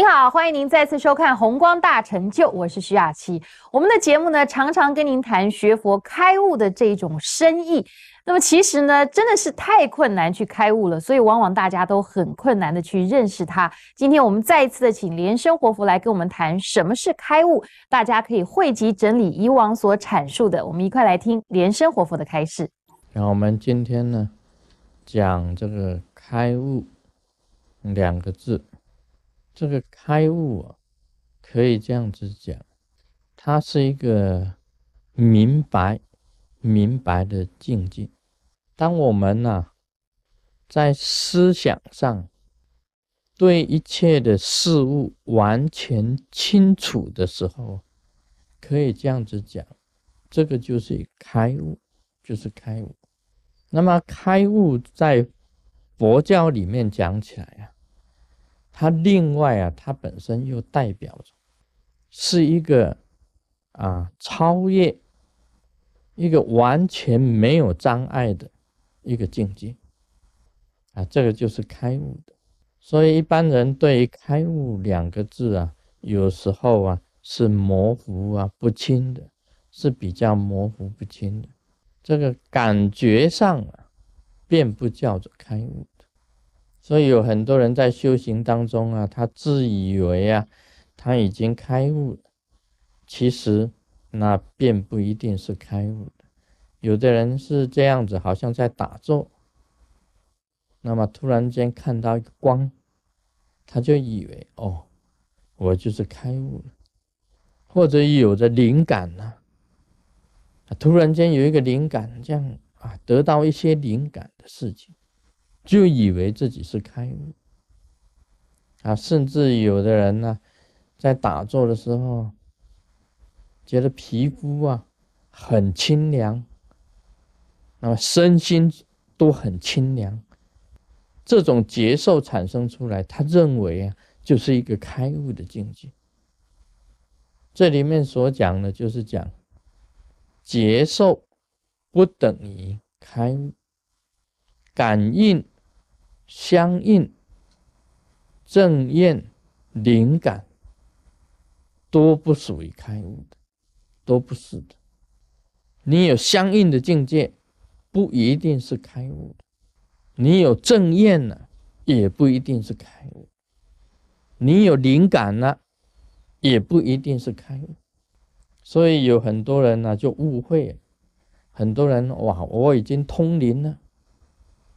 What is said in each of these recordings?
您好，欢迎您再次收看《红光大成就》，我是徐雅琪。我们的节目呢，常常跟您谈学佛开悟的这种深意。那么其实呢，真的是太困难去开悟了，所以往往大家都很困难的去认识它。今天我们再一次的请莲生活佛来跟我们谈什么是开悟，大家可以汇集整理以往所阐述的，我们一块来听莲生活佛的开示。然后我们今天呢，讲这个开悟两个字。这个开悟啊，可以这样子讲，它是一个明白、明白的境界。当我们呢，在思想上对一切的事物完全清楚的时候，可以这样子讲，这个就是开悟，就是开悟。那么开悟在佛教里面讲起来啊。它另外啊，它本身又代表着是一个啊超越一个完全没有障碍的一个境界啊，这个就是开悟的。所以一般人对于开悟两个字啊，有时候啊是模糊啊不清的，是比较模糊不清的。这个感觉上啊，便不叫做开悟。所以有很多人在修行当中啊，他自以为啊，他已经开悟了，其实那并不一定是开悟的。有的人是这样子，好像在打坐，那么突然间看到一个光，他就以为哦，我就是开悟了，或者有着灵感呢，突然间有一个灵感，这样啊，得到一些灵感的事情。就以为自己是开悟啊，甚至有的人呢，在打坐的时候，觉得皮肤啊很清凉，那么身心都很清凉，这种接受产生出来，他认为啊，就是一个开悟的境界。这里面所讲的，就是讲接受不等于开悟，感应。相应、正验、灵感，都不属于开悟的，都不是的。你有相应的境界，不一定是开悟的；你有正验呢，也不一定是开悟；你有灵感呢，也不一定是开悟。所以有很多人呢就误会，很多人哇，我已经通灵了。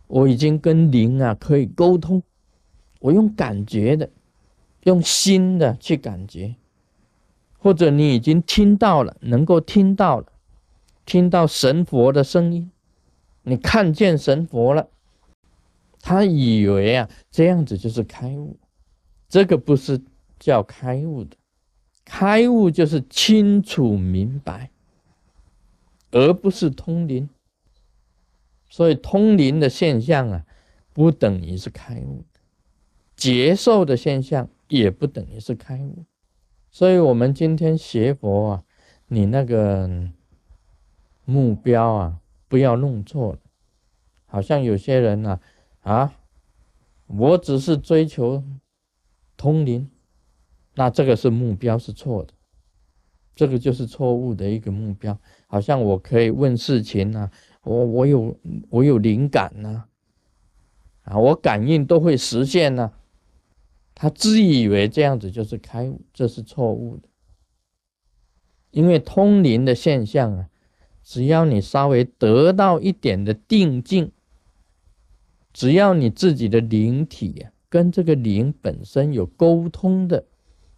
我已经跟灵啊可以沟通，我用感觉的，用心的去感觉，或者你已经听到了，能够听到了，听到神佛的声音，你看见神佛了，他以为啊这样子就是开悟，这个不是叫开悟的，开悟就是清楚明白，而不是通灵。所以通灵的现象啊，不等于是开悟的；接受的现象也不等于是开悟。所以，我们今天学佛啊，你那个目标啊，不要弄错了。好像有些人呢，啊，我只是追求通灵，那这个是目标是错的，这个就是错误的一个目标。好像我可以问事情呢。我我有我有灵感呢，啊，我感应都会实现呢。他自以为这样子就是开悟，这是错误的。因为通灵的现象啊，只要你稍微得到一点的定境，只要你自己的灵体啊跟这个灵本身有沟通的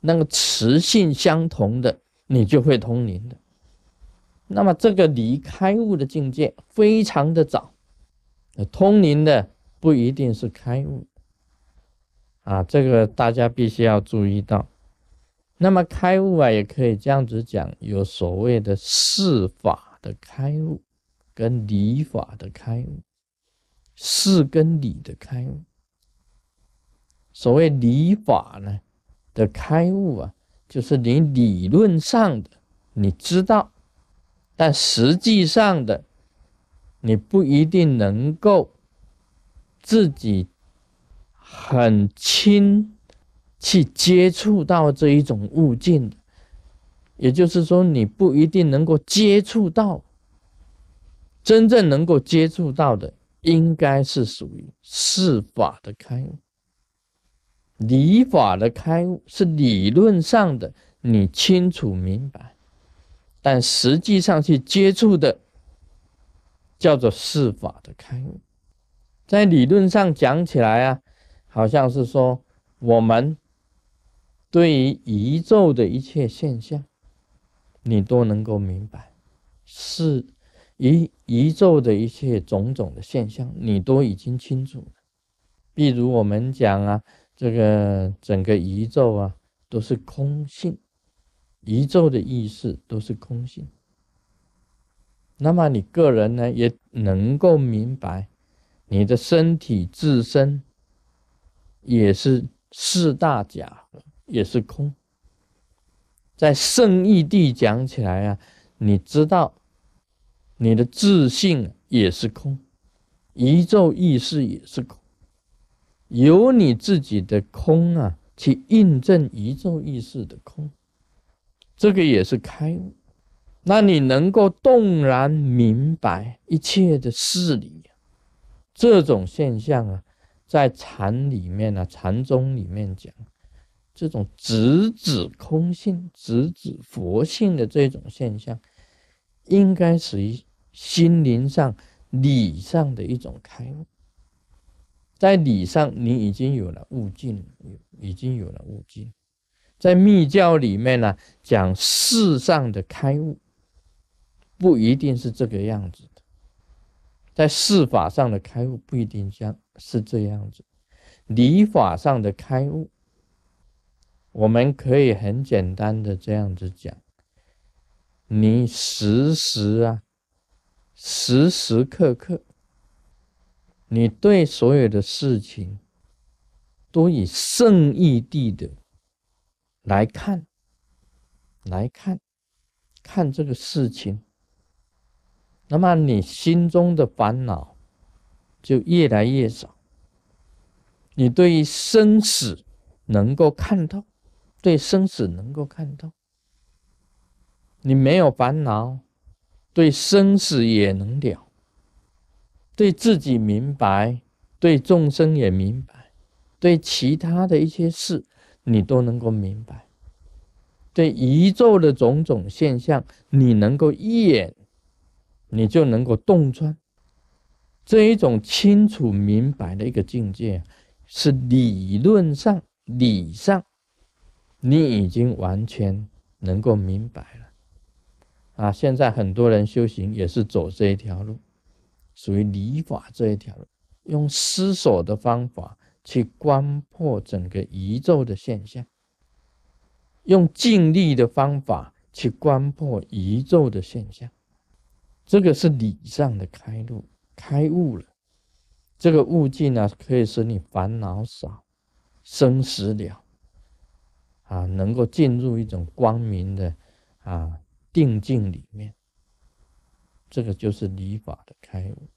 那个磁性相同的，你就会通灵的。那么这个离开悟的境界非常的早，通灵的不一定是开悟啊，这个大家必须要注意到。那么开悟啊，也可以这样子讲，有所谓的事法的开悟，跟理法的开悟，事跟理的开悟。所谓理法呢的开悟啊，就是你理论上的你知道。但实际上的，你不一定能够自己很亲去接触到这一种物境的。也就是说，你不一定能够接触到，真正能够接触到的，应该是属于事法的开悟。理法的开悟是理论上的，你清楚明白，但实际上去接触的，叫做事法的开悟。在理论上讲起来啊，好像是说我们对于宇宙的一切现象。你都能够明白，是宇宇宙的一切种种的现象，你都已经清楚了。比如我们讲啊，这个整个宇宙啊都是空性，宇宙的意识都是空性。那么你个人呢，也能够明白，你的身体自身也是四大假合，也是空。在圣义地讲起来啊，你知道，你的自信也是空，宇宙意识也是空，由你自己的空啊，去印证宇宙意识的空，这个也是开悟。那你能够动然明白一切的事理，这种现象啊，在禅里面啊，禅宗里面讲。这种直指空性、直指佛性的这种现象，应该属于心灵上、理上的一种开悟。在理上，你已经有了悟境，已经有了悟境。在密教里面呢，讲世上的开悟，不一定是这个样子的。在事法上的开悟，不一定将是这样子；理法上的开悟。我们可以很简单的这样子讲，你时时啊，时时刻刻，你对所有的事情都以圣义地的来看，来看，看这个事情，那么你心中的烦恼就越来越少，你对于生死能够看到。对生死能够看到，你没有烦恼，对生死也能了，对自己明白，对众生也明白，对其他的一些事你都能够明白，对宇宙的种种现象你能够一眼，你就能够洞穿，这一种清楚明白的一个境界，是理论上理上。你已经完全能够明白了啊！现在很多人修行也是走这一条路，属于理法这一条，用思索的方法去观破整个宇宙的现象，用尽力的方法去观破宇宙的现象，这个是理上的开路，开悟了。这个悟境呢，可以使你烦恼少，生死了。啊，能够进入一种光明的啊定境里面，这个就是礼法的开悟。